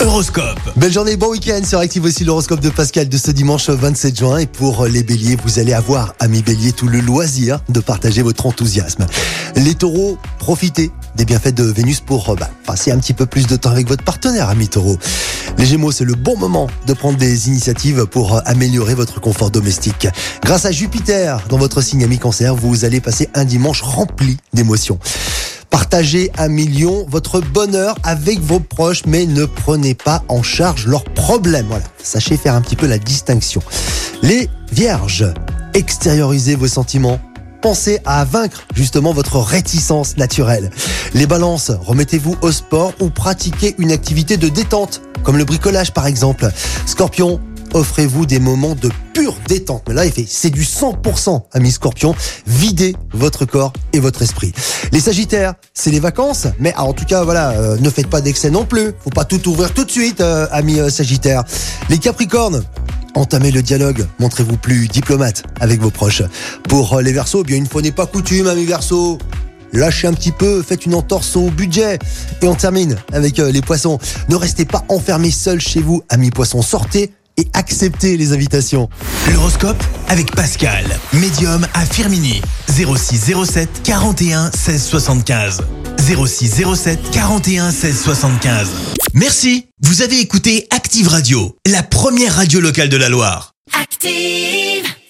Horoscope. Belle journée, bon week-end sur Active aussi l'horoscope de Pascal de ce dimanche 27 juin. Et pour les béliers, vous allez avoir, amis béliers, tout le loisir de partager votre enthousiasme. Les taureaux, profitez des bienfaits de Vénus pour bah, passer un petit peu plus de temps avec votre partenaire, amis taureaux. Les gémeaux, c'est le bon moment de prendre des initiatives pour améliorer votre confort domestique. Grâce à Jupiter, dans votre signe ami cancer, vous allez passer un dimanche rempli d'émotions. Partagez un million votre bonheur avec vos proches, mais ne prenez pas en charge leurs problèmes. Voilà, sachez faire un petit peu la distinction. Les vierges, extériorisez vos sentiments. Pensez à vaincre justement votre réticence naturelle. Les balances, remettez-vous au sport ou pratiquez une activité de détente, comme le bricolage par exemple. Scorpion, offrez-vous des moments de pure détente. Mais là, c'est du 100%, amis scorpion. Videz votre corps et votre esprit. Les sagittaires, c'est les vacances. Mais ah, en tout cas, voilà, euh, ne faites pas d'excès non plus. Faut pas tout ouvrir tout de suite, euh, amis euh. Les capricornes, Entamez le dialogue, montrez-vous plus diplomate avec vos proches. Pour euh, les versos, bien une fois n'est pas coutume, amis versos. Lâchez un petit peu, faites une entorse au budget. Et on termine avec les poissons. Ne restez pas enfermés seuls chez vous, amis poissons. Sortez et acceptez les invitations. L'horoscope avec Pascal, médium à Firmini. 06 07 41 16 75. 06 07 41 16 75. Merci. Vous avez écouté Active Radio, la première radio locale de la Loire. Active.